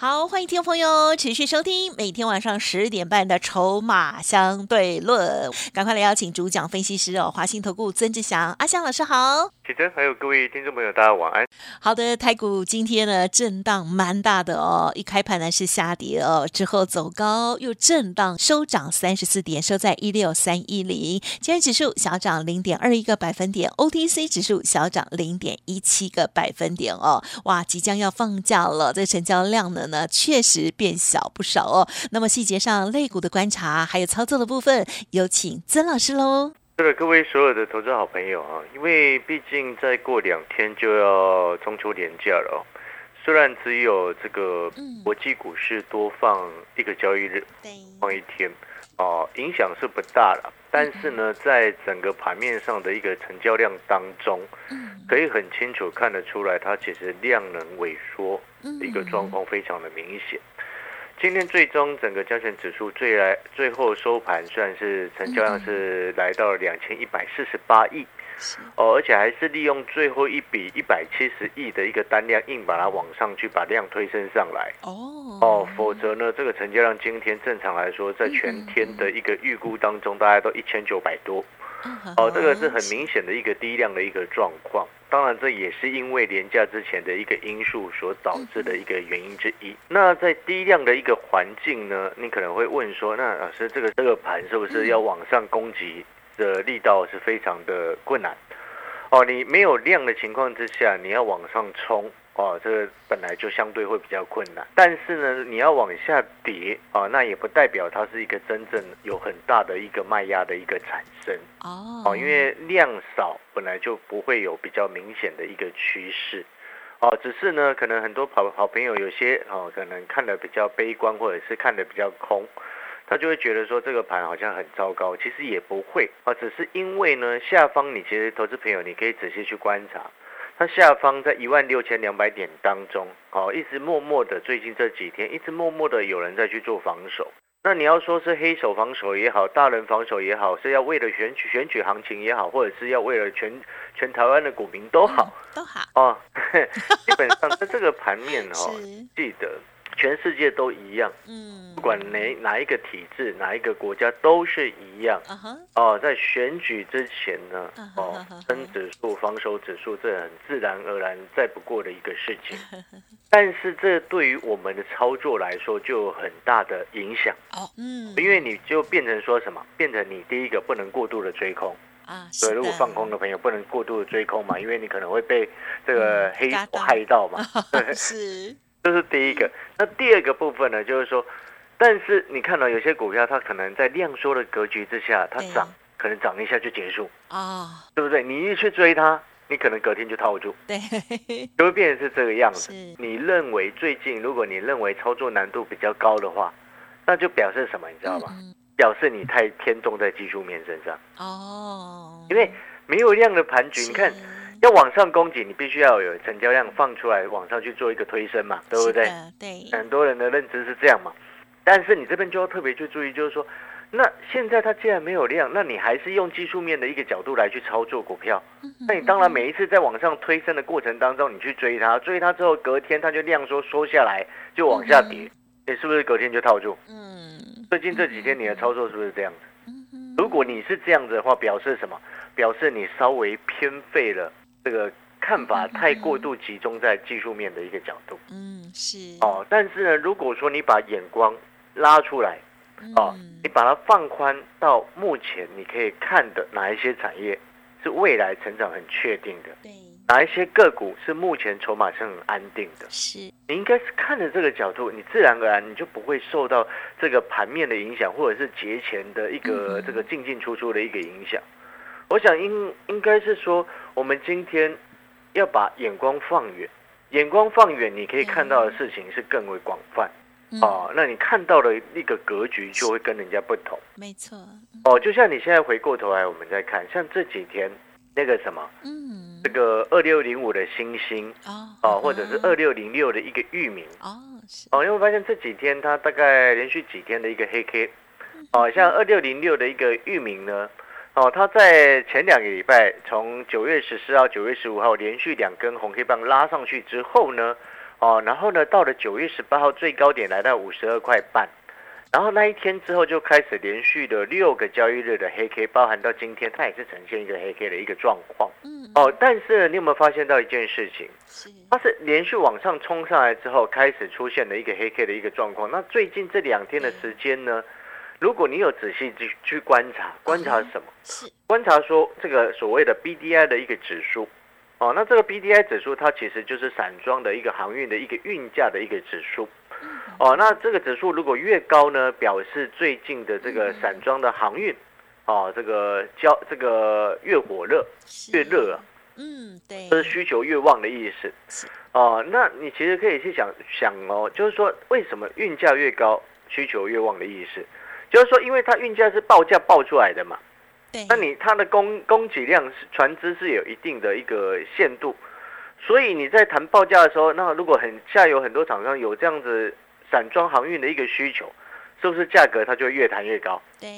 好，欢迎听众朋友持续收听每天晚上十点半的《筹码相对论》，赶快来邀请主讲分析师哦，华信投顾曾志祥阿香老师好。启真，还有各位听众朋友，大家晚安。好的，台股今天呢震荡蛮大的哦，一开盘呢是下跌哦，之后走高又震荡收涨三十四点，收在一六三一零。今日指数小涨零点二一个百分点，OTC 指数小涨零点一七个百分点哦。哇，即将要放假了，这成交量呢呢确实变小不少哦。那么细节上类股的观察还有操作的部分，有请曾老师喽。是的，各位所有的投资好朋友啊，因为毕竟再过两天就要中秋连假了哦。虽然只有这个国际股市多放一个交易日，放一天，哦，影响是不大了。但是呢，在整个盘面上的一个成交量当中，可以很清楚看得出来，它其实量能萎缩的一个状况非常的明显。今天最终整个加权指数最来最后收盘，算是成交量是来到了两千一百四十八亿，哦，而且还是利用最后一笔一百七十亿的一个单量，硬把它往上去把量推升上来。哦哦，否则呢，这个成交量今天正常来说，在全天的一个预估当中，大概都一千九百多。哦，这个是很明显的一个低量的一个状况。当然，这也是因为廉价之前的一个因素所导致的一个原因之一。那在低量的一个环境呢，你可能会问说，那老师，这个这个盘是不是要往上攻击的力道是非常的困难？哦，你没有量的情况之下，你要往上冲。哦，这个本来就相对会比较困难，但是呢，你要往下跌啊，那也不代表它是一个真正有很大的一个卖压的一个产生哦。哦，因为量少本来就不会有比较明显的一个趋势哦，只是呢，可能很多好好朋友有些哦，可能看的比较悲观，或者是看的比较空，他就会觉得说这个盘好像很糟糕，其实也不会啊，只是因为呢，下方你其实投资朋友你可以仔细去观察。它下方在一万六千两百点当中，哦，一直默默的，最近这几天一直默默的有人在去做防守。那你要说是黑手防守也好，大人防守也好，是要为了选举选举行情也好，或者是要为了全全台湾的股民都好，都好哦。基本上在这个盘面哦，记得。全世界都一样，嗯，不管哪哪一个体制，哪一个国家都是一样，哦，在选举之前呢，哦，升指数、防守指数，这很自然而然再不过的一个事情。但是这对于我们的操作来说，就有很大的影响。哦，嗯，因为你就变成说什么，变成你第一个不能过度的追空。啊，对，如果放空的朋友不能过度的追空嘛，因为你可能会被这个黑手害到嘛，是。这是第一个，那第二个部分呢，就是说，但是你看到有些股票，它可能在量缩的格局之下，它涨，可能涨一下就结束啊，对不对？你一去追它，你可能隔天就套住，对，就会变成是这个样子。你认为最近，如果你认为操作难度比较高的话，那就表示什么？你知道吗？表示你太偏重在技术面身上哦，因为没有量的盘局，你看。要往上攻击，你必须要有成交量放出来，往上去做一个推升嘛，对不对？对，很多人的认知是这样嘛。但是你这边就要特别去注意，就是说，那现在它既然没有量，那你还是用技术面的一个角度来去操作股票。那你当然每一次在往上推升的过程当中，你去追它，追它之后隔天它就量缩缩下来，就往下跌，你是不是隔天就套住？嗯。最近这几天你的操作是不是这样子？如果你是这样子的话，表示什么？表示你稍微偏废了。这个看法太过度集中在技术面的一个角度，嗯，是。哦。但是呢，如果说你把眼光拉出来，哦，你把它放宽到目前你可以看的哪一些产业是未来成长很确定的，对，哪一些个股是目前筹码是很安定的，是。你应该是看着这个角度，你自然而然你就不会受到这个盘面的影响，或者是节前的一个这个进进出出的一个影响。我想应应该是说，我们今天要把眼光放远，眼光放远，你可以看到的事情是更为广泛哦。那你看到的一个格局就会跟人家不同。没错。哦，就像你现在回过头来，我们再看，像这几天那个什么，嗯，这个二六零五的星星哦哦，或者是二六零六的一个域名哦是哦，因为我发现这几天它大概连续几天的一个黑 K 哦，像二六零六的一个域名呢。哦，它在前两个礼拜，从九月十四号、九月十五号连续两根红黑棒拉上去之后呢，哦，然后呢，到了九月十八号最高点来到五十二块半，然后那一天之后就开始连续的六个交易日的黑 K，包含到今天，它也是呈现一个黑 K 的一个状况。嗯哦，但是呢你有没有发现到一件事情？是它是连续往上冲上来之后，开始出现了一个黑 K 的一个状况。那最近这两天的时间呢，如果你有仔细去去观察，观察什么？是。观察说这个所谓的 BDI 的一个指数，哦，那这个 BDI 指数它其实就是散装的一个航运的一个运价的一个指数，哦，那这个指数如果越高呢，表示最近的这个散装的航运，哦，这个交这个越火热越热啊，嗯对。这是需求越旺的意思。是。哦，那你其实可以去想想哦，就是说为什么运价越高，需求越旺的意思，就是说因为它运价是报价报出来的嘛。对。那你它的供供给量是船只是有一定的一个限度，所以你在谈报价的时候，那如果很下游很多厂商有这样子散装航运的一个需求，是不是价格它就会越谈越高？对。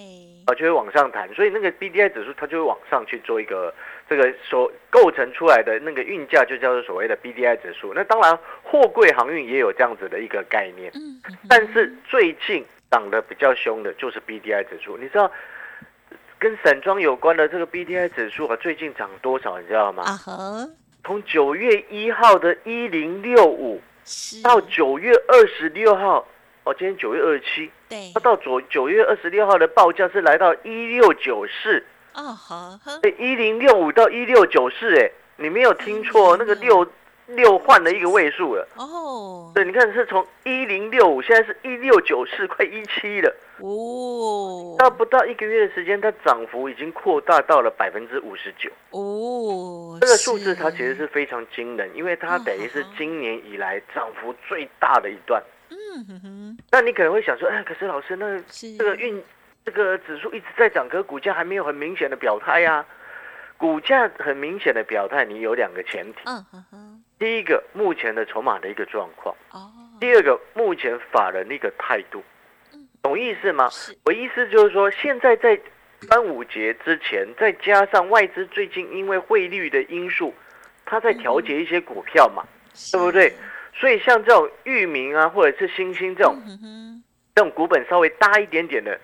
啊，就会往上弹，所以那个 BDI 指数它就会往上去做一个这个所构成出来的那个运价就叫做所谓的 BDI 指数。那当然货柜航运也有这样子的一个概念，嗯嗯但是最近涨得比较凶的就是 BDI 指数，你知道跟散装有关的这个 BDI 指数啊，最近涨多少？你知道吗？啊哈从九月一号的一零六五到九月二十六号，哦，今天九月二十七，对它到九九月二十六号的报价是来到一六九四，哦一零六五到一六九四，哎，你没有听错，那个六六换了一个位数了。哦对，你看是从一零六五，现在是一六九四，快一七了。哦到不到一个月的时间，它涨幅已经扩大到了百分之五十九。哦这个数字它其实是非常惊人，因为它嗯等于是今年以来涨幅最大的一段。嗯哼哼那你可能会想说，哎，可是老师，那这个运这个指数一直在涨，可是股价还没有很明显的表态呀、股价很明显的表态，你有两个前提：嗯哼哼第一个，目前的筹码的一个状况；哦。第二个，目前法人的一个态度。懂意思吗？我意思就是说，现在在端午节之前，再加上外资最近因为汇率的因素，它在调节一些股票嘛，对不对？所以像这种域名啊，或者是星星这种这种股本稍微大一点点的，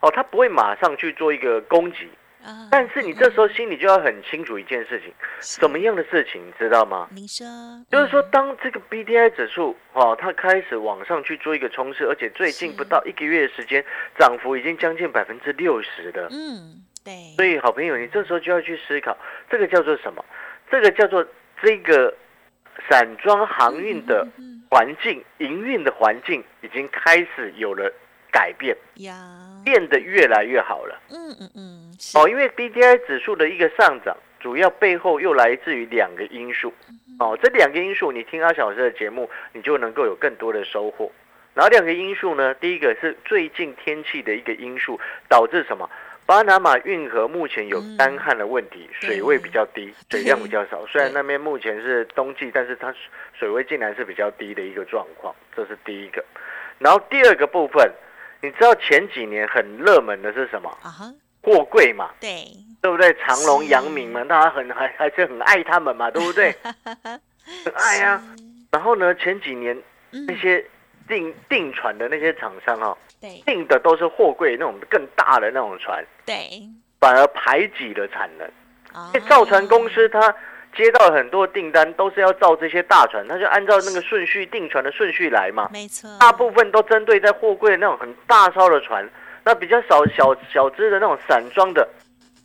哦，它不会马上去做一个攻击，啊但是你这时候心里就要很清楚一件事情，是什么样的事情，你知道吗？您说就是说，嗯当这个 BDI 指数哦，它开始往上去做一个冲刺，而且最近不到一个月的时间，涨幅已经将近百分之六十的。嗯对所以，好朋友，你这时候就要去思考，这个叫做什么？这个叫做这个散装航运的嗯环境、营运的环境已经开始有了改变，呀变得越来越好了。嗯嗯嗯哦，因为 BDI 指数的一个上涨，主要背后又来自于两个因素。哦，这两个因素，你听阿小老师的节目，你就能够有更多的收获。然后两个因素呢，第一个是最近天气的一个因素，导致什么？巴拿马运河目前有干旱的问题，对水位比较低，水量比较少。虽然那边目前是冬季，但是它水位竟然是比较低的一个状况，这是第一个。然后第二个部分，你知道前几年很热门的是什么？啊哈。货柜嘛，对。对不对？长隆、是。阳明嘛，大家很还还是很爱他们嘛，对不对？很爱呀、然后呢，前几年嗯。那些订订船的那些厂商哦，对。订的都是货柜那种更大的那种船，对。反而排挤了产能。造船公司它接到很多订单，都是要造这些大船，他就按照那个顺序订船的顺序来嘛。没错大部分都针对在货柜那种很大艘的船，那比较少小小只的那种散装的，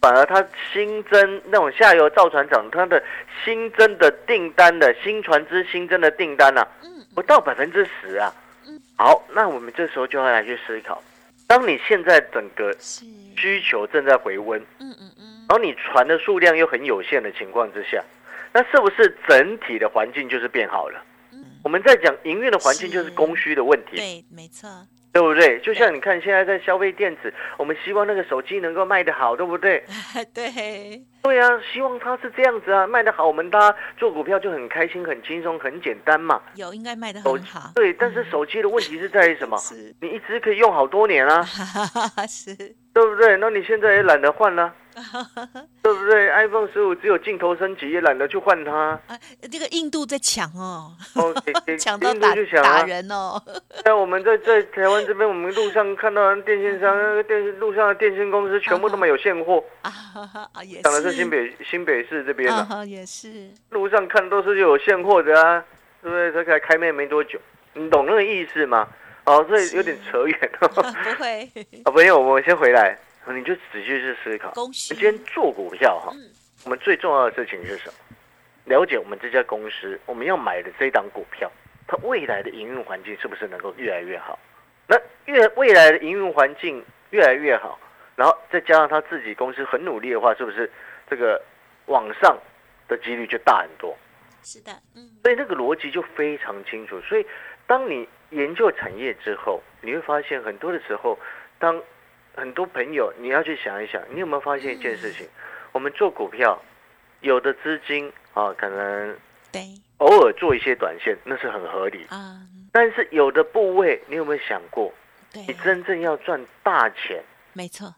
反而它新增那种下游造船厂，它的新增的订单的新船只新增的订单啊，嗯不到百分之十啊嗯。好，那我们这时候就要来去思考，当你现在整个需求正在回温，然后你船的数量又很有限的情况之下，那是不是整体的环境就是变好了？嗯我们在讲营运的环境就是是供需的问题。对没错对不对？就像你看现在在消费电子，我们希望那个手机能够卖得好，对不对？对，对啊，希望它是这样子啊，卖得好，我们大家做股票就很开心、很轻松、很简单嘛。有应该卖得手很好，对，但是手机的问题是在于什么？你一直可以用好多年啊，是，对不对？那你现在也懒得换了、对不对？iPhone 十五只有镜头升级，也懒得去换它。啊，这个印度在抢哦，哦，给给抢到打印度去抢打啊！人哦，在我们在在台湾这边，我们路上看到电信商、那个电信路上的电信公司全部都没有现货，啊啊也是，讲的是新北新北市这边的、啊哈也是，路上看都是有现货的啊，对不对？这才开卖没多久，你懂那个意思吗？哦，这有点扯远了。不会，啊，朋友，我们先回来，你就仔细去思考。恭喜今天做股票哈，嗯我们最重要的事情是什么？了解我们这家公司，我们要买的这档股票，它未来的营运环境是不是能够越来越好？那越未来的营运环境越来越好，然后再加上他自己公司很努力的话，是不是这个往上的几率就大很多？是的，嗯，所以那个逻辑就非常清楚。所以当你研究产业之后，你会发现很多的时候，当很多朋友你要去想一想，你有没有发现一件事情？我们做股票，有的资金啊，可能对。偶尔做一些短线，那是很合理。啊，但是有的部位，你有没有想过，对。你，真正要赚大钱，没错，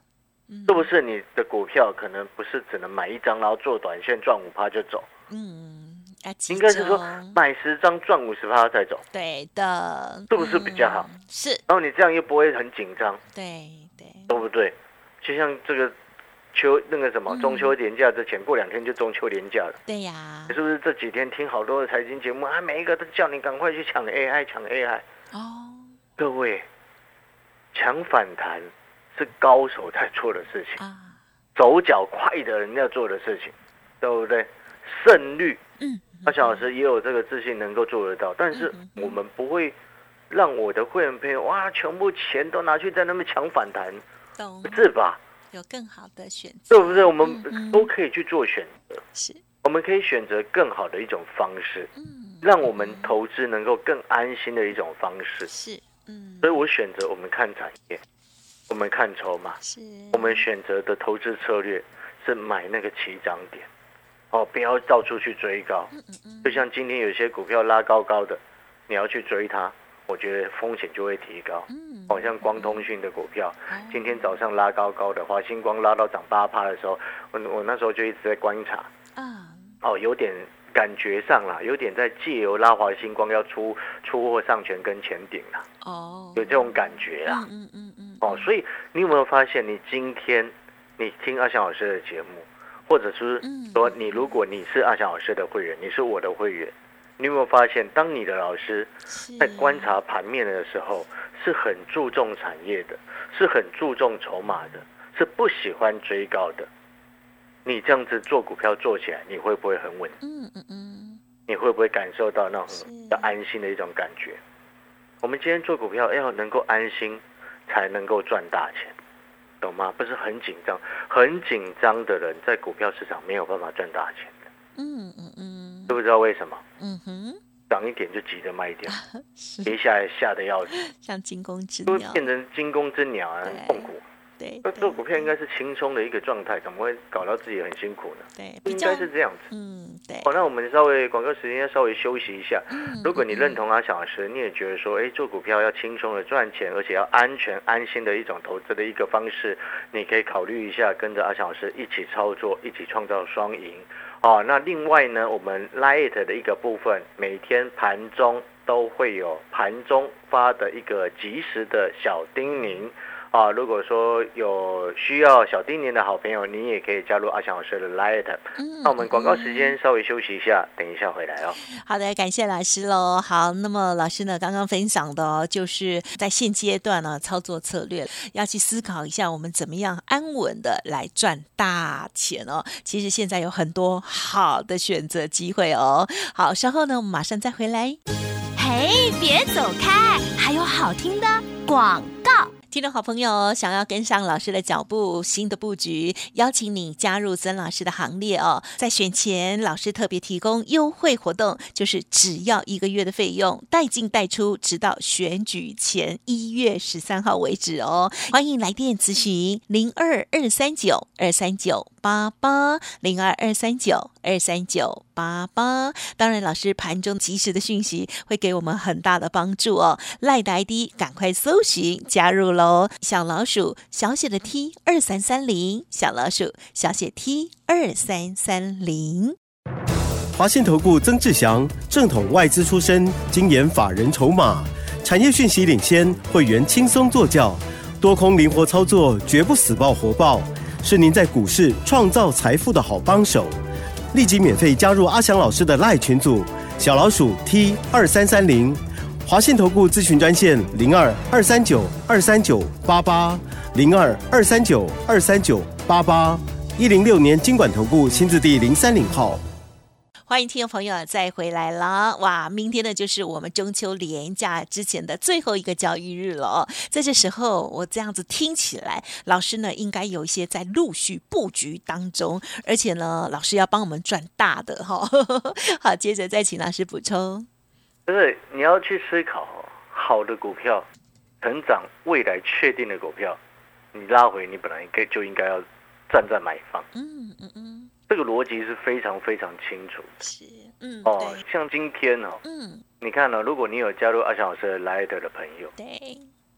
嗯。是不是你的股票可能不是只能买一张，然后做短线赚五趴就走？应该是说买十张赚五十趴再走，对的，是不是比较好嗯？是，然后你这样又不会很紧张。对对，对不对？就像这个秋那个什么嗯中秋连假之前，过两天就中秋连假了。对呀你，是不是这几天听好多的财经节目啊？每一个都叫你赶快去抢 AI，抢 AI。哦，各位，抢反弹是高手在做的事情，啊，手脚快的人要做的事情，对不对？胜率，嗯，阿小老师也有这个自信能够做得到，但是我们不会让我的会员朋友哇，全部钱都拿去在那边抢反弹，懂，是吧？有更好的选择，对不对？我们都可以去做选择，是，我们可以选择更好的一种方式，嗯，让我们投资能够更安心的一种方式。是，嗯，所以我选择我们看产业，我们看筹码，是，我们选择的投资策略是买那个起涨点，哦，不要到处去追高。就像今天有些股票拉高高的，你要去追它，我觉得风险就会提高。嗯，好像光通讯的股票，哦今天早上拉高高的，华星光拉到涨八趴的时候，我我那时候就一直在观察，啊，哦，有点感觉上啦，有点在借由拉华星光要出出货上权跟前顶啦，哦，有这种感觉啦。嗯嗯嗯嗯，哦，所以你有没有发现，你今天你听阿翔老师的节目，或者是嗯说你如果你是阿翔老师的会员，你是我的会员，你有没有发现，当你的老师在观察盘面的时候，是很注重产业的，是很注重筹码的，是不喜欢追高的。你这样子做股票做起来，你会不会很稳？嗯嗯嗯，你会不会感受到那种是比较安心的一种感觉？我们今天做股票要能够安心，才能够赚大钱，懂吗？不是很紧张，很紧张的人在股票市场没有办法赚大钱的，嗯嗯嗯。知不知道为什么？嗯哼，涨一点就急着卖掉，是。跌下来吓得要死，像惊弓之鸟，变成惊弓之鸟啊，痛苦。对，那做股票应该是轻松的一个状态，怎么会搞到自己很辛苦呢？对，应该是这样子。嗯对，好，那我们稍微广告时间要稍微休息一下。嗯如果你认嗯同阿小老师，你也觉得说，哎，做股票要轻松的赚钱，而且要安全安心的一种投资的一个方式，你可以考虑一下，跟着阿小老师一起操作，一起创造双赢。哦，那另外呢，我们 Lite 的一个部分，每天盘中都会有盘中发的一个及时的小叮咛。啊，如果说有需要小叮咛的好朋友，你也可以加入阿翔老师的 Light。嗯那我们广告时间稍微休息一下，等一下回来哦。好的，感谢老师喽。好，那么老师呢，刚刚分享的哦，就是在现阶段呢，操作策略要去思考一下，我们怎么样安稳的来赚大钱哦。其实现在有很多好的选择机会哦。好，稍后呢，我们马上再回来。嘿，别走开，还有好听的广告。听众好朋友，想要跟上老师的脚步，新的布局，邀请你加入曾老师的行列哦。在选前，老师特别提供优惠活动，就是只要一个月的费用，带进带出，直到选举前一月十三号为止哦。欢迎来电咨询零二二三九二三九八八零二二三九二三九八八。当然，老师盘中及时的讯息会给我们很大的帮助哦。赖的 ID 赶快搜寻加入喽！小老鼠小写的 T 二三三零，小老鼠小写 T 二三三零。华信投顾曾志祥，正统外资出身，精研法人筹码，产业讯息领先，会员轻松做教，多空灵活操作，绝不死爆活爆，是您在股市创造财富的好帮手。立即免费加入阿翔老师的赖群组，小老鼠 T 二三三零，华信投顾咨询专线零二二三九二三九八八零二二三九二三九八八一零六年经管投顾新字第零三零号。欢迎听众朋友再回来了！哇，明天呢就是我们中秋连假之前的最后一个交易日了哦。在这时候，我这样子听起来，老师呢应该有一些在陆续布局当中，而且呢，老师要帮我们赚大的哈。好，接着再请老师补充。就是你要去思考，好的股票，成长未来确定的股票，你拉回，你本来应该就应该要站在买方。嗯嗯嗯。这个逻辑是非常非常清楚的，是，嗯，哦，像今天哦，嗯，你看呢，如果你有加入阿翔老师的 Light 的朋友，对，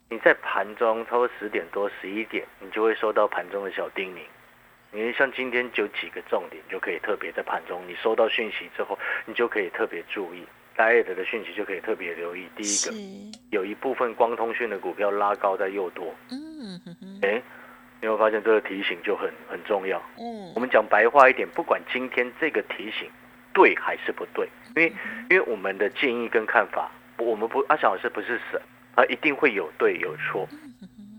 你在盘中超过十点多、十一点，你就会收到盘中的小叮咛。你像今天就几个重点，就可以特别在盘中，你收到讯息之后，你就可以特别注意 Light 的讯息，就可以特别留意。第一个，有一部分光通讯的股票拉高在又多，嗯，哎。你会发现这个提醒就很很重要。嗯，我们讲白话一点，不管今天这个提醒对还是不对，因为因为我们的建议跟看法，我们不阿翔老师不是神，他一定会有对有错。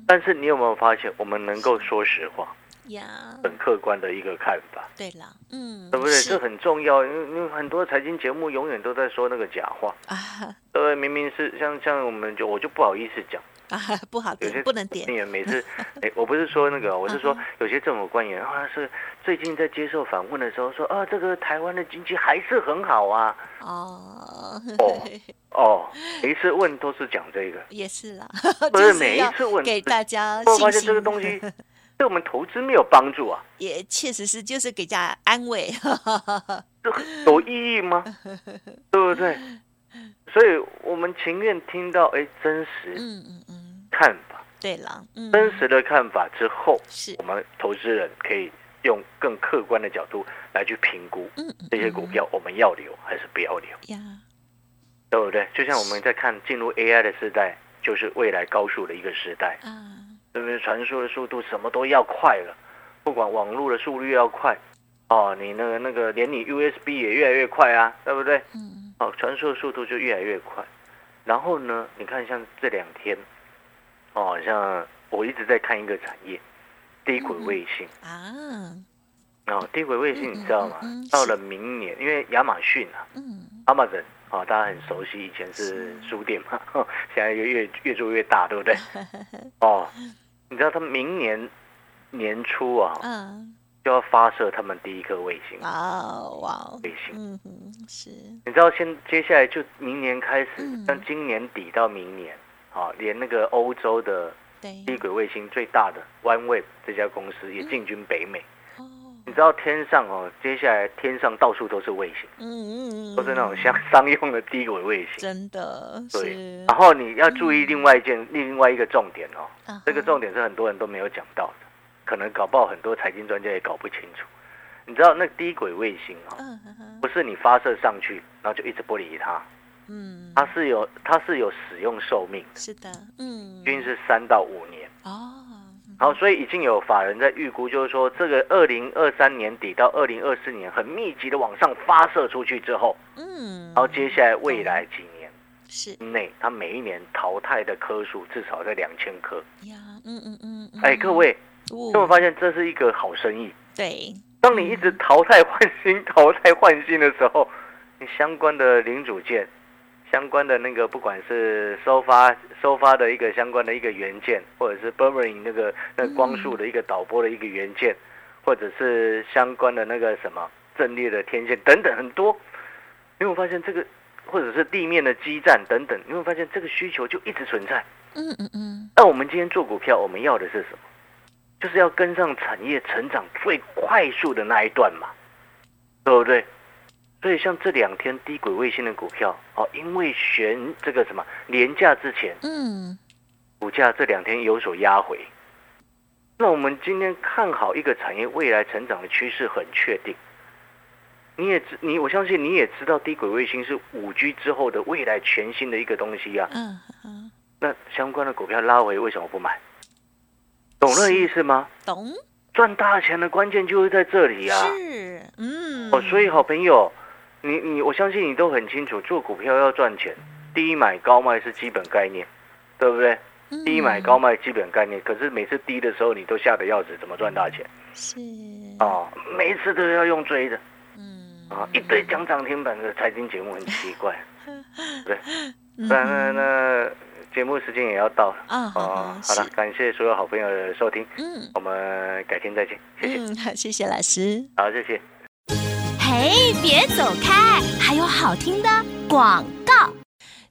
但是你有没有发现，我们能够说实话，呀，很客观的一个看法。对了，嗯，对不对？这很重要，因为因为很多财经节目永远都在说那个假话啊，对不对？明明是像像我们就我就不好意思讲。啊，不好点，不能点。官员每次，哎，我不是说那个，我是说有些政府官员啊，是最近在接受访问的时候说，啊，这个台湾的经济还是很好啊。哦，哦，哦，每一次问都是讲这个，也是啦，不是每一次问给大家，我发现这个东西对我们投资没有帮助啊。也确实是，就是给家安慰，这有意义吗？对不对？所以我们情愿听到哎真实，嗯嗯嗯，看法对了，真实的看法之后，是我们投资人可以用更客观的角度来去评估，嗯这些股票我们要留还是不要留呀？对不对？就像我们在看进入 AI 的时代，就是未来高速的一个时代啊，对不对？传输的速度什么都要快了，不管网络的速率要快，哦，你那个那个连你 USB 也越来越快啊，对不对？嗯。哦，传输的速度就越来越快，然后呢，你看像这两天，哦，像我一直在看一个产业，低轨卫星啊，哦，低轨卫星你知道吗？到了明年，因为亚马逊啊，嗯，Amazon 啊，大家很熟悉，以前是书店嘛，现在越越越做越大，对不对？哦，你知道他明年年初啊，嗯。就要发射他们第一颗卫星啊！哇，卫星，嗯哼，是。你知道，先接下来就明年开始，像今年底到明年，啊，连那个欧洲的低轨卫星最大的 OneWeb 这家公司也进军北美。知道天上哦，接下来天上到处都是卫星，嗯嗯嗯，都是那种像商用的低轨卫星。真的，对。然后你要注意另外一件，另外一个重点哦，这个重点是很多人都没有讲到的。可能搞不好很多财经专家也搞不清楚，你知道那低轨卫星啊，不是你发射上去，然后就一直不理它，嗯，它是有它是有使用寿命，是的，嗯，均是三到五年。哦，然后所以已经有法人在预估，就是说这个二零二三年底到二零二四年很密集的往上发射出去之后，嗯，然后接下来未来几年是。内，它每一年淘汰的颗数至少在两千颗。呀，嗯嗯嗯，哎，各位。有没有发现这是一个好生意？对，当你一直淘汰换新、淘汰换新的时候，你相关的零组件相关的那个，不管是收发收发的一个相关的一个元件，或者是 Burberry 那个那光束的一个导波的一个元件，或者是相关的那个什么阵列的天线等等很多，你会发现这个，或者是地面的基站等等，你会发现这个需求就一直存在。嗯嗯嗯，那我们今天做股票，我们要的是什么？就是要跟上产业成长最快速的那一段嘛，对不对？所以像这两天低轨卫星的股票，哦，因为悬这个什么廉价之前，嗯，股价这两天有所压回。那我们今天看好一个产业未来成长的趋势很确定。你也知你，我相信你也知道低轨卫星是五 G 之后的未来全新的一个东西呀。嗯嗯，那相关的股票拉回，为什么不买？懂那意思吗？懂。赚大钱的关键就是在这里啊！是，嗯。哦，所以好朋友。你你我相信你都很清楚，做股票要赚钱，低买高卖是基本概念，对不对？低买高卖基本概念，可是每次低的时候你都吓得要死，怎么赚大钱？是。哦，每一次都要用追的，嗯。啊，一堆讲涨停板的财经节目很奇怪，对，那那那节目时间也要到了啊，好了，感谢所有好朋友的收听，嗯，我们改天再见，谢谢，嗯，好，谢谢老师，好，谢谢。嘿，别走开，还有好听的广告。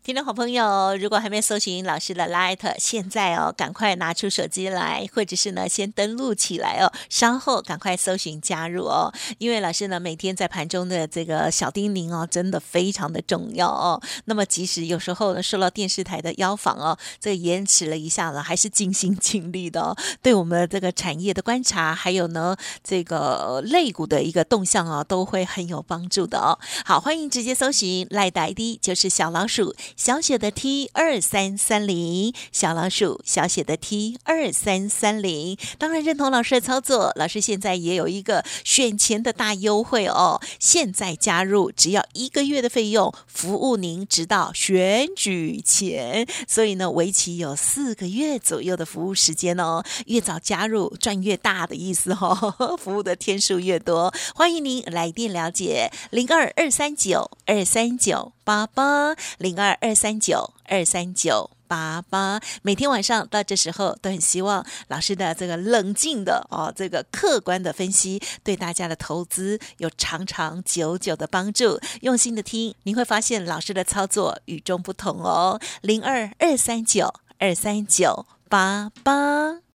听众好朋友，如果还没搜寻老师的 Light，现在哦，赶快拿出手机来，或者是呢，先登录起来哦，稍后赶快搜寻加入哦。因为老师呢，每天在盘中的这个小叮咛哦，真的非常的重要哦。那么，即使有时候呢，受到电视台的邀访哦，这延迟了一下子，还是尽心尽力的哦，对我们这个产业的观察，还有呢，这个肋骨的一个动向啊，都会很有帮助的哦。好，欢迎直接搜寻 Light ID，就是小老鼠。小写的 T 二三三零，小老鼠小写的 T 二三三零，当然认同老师的操作。老师现在也有一个选前的大优惠哦，现在加入只要一个月的费用，服务您直到选举前。所以呢，为期有四个月左右的服务时间哦，越早加入赚越大的意思哦，服务的天数越多。欢迎您来电了解零二二三九二三九。八八零二二三九二三九八八，每天晚上到这时候都很希望老师的这个冷静的哦，这个客观的分析，对大家的投资有长长久久的帮助。用心的听，你会发现老师的操作与众不同哦。零二二三九二三九八八。